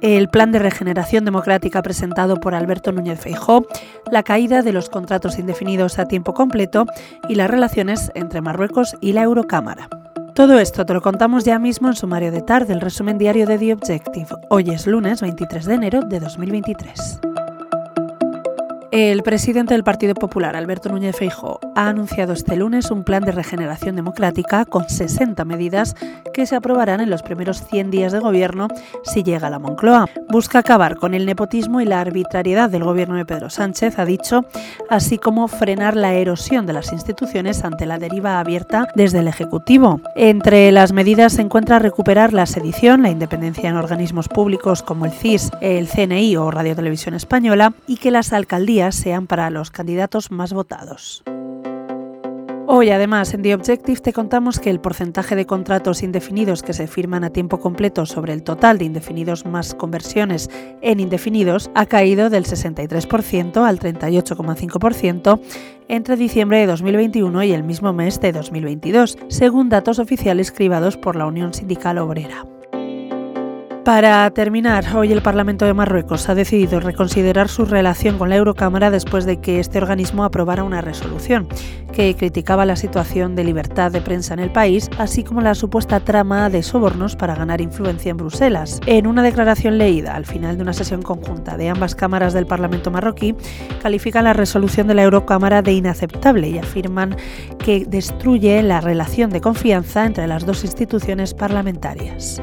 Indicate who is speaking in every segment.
Speaker 1: el plan de regeneración democrática presentado por Alberto Núñez Feijó, la caída de los contratos indefinidos a tiempo completo y las relaciones entre Marruecos y la Eurocámara. Todo esto te lo contamos ya mismo en sumario de tarde, el resumen diario de The Objective. Hoy es lunes 23 de enero de 2023. El presidente del Partido Popular, Alberto Núñez Feijóo, ha anunciado este lunes un plan de regeneración democrática con 60 medidas que se aprobarán en los primeros 100 días de gobierno si llega a la Moncloa. Busca acabar con el nepotismo y la arbitrariedad del gobierno de Pedro Sánchez, ha dicho, así como frenar la erosión de las instituciones ante la deriva abierta desde el Ejecutivo. Entre las medidas se encuentra recuperar la sedición, la independencia en organismos públicos como el CIS, el CNI o Radio Televisión Española y que las alcaldías sean para los candidatos más votados. Hoy además en The Objective te contamos que el porcentaje de contratos indefinidos que se firman a tiempo completo sobre el total de indefinidos más conversiones en indefinidos ha caído del 63% al 38,5% entre diciembre de 2021 y el mismo mes de 2022, según datos oficiales cribados por la Unión Sindical Obrera. Para terminar, hoy el Parlamento de Marruecos ha decidido reconsiderar su relación con la Eurocámara después de que este organismo aprobara una resolución que criticaba la situación de libertad de prensa en el país, así como la supuesta trama de sobornos para ganar influencia en Bruselas. En una declaración leída al final de una sesión conjunta de ambas cámaras del Parlamento marroquí, califican la resolución de la Eurocámara de inaceptable y afirman que destruye la relación de confianza entre las dos instituciones parlamentarias.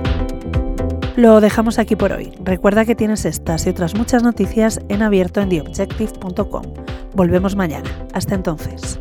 Speaker 1: Lo dejamos aquí por hoy. Recuerda que tienes estas y otras muchas noticias en abierto en theobjective.com. Volvemos mañana. Hasta entonces.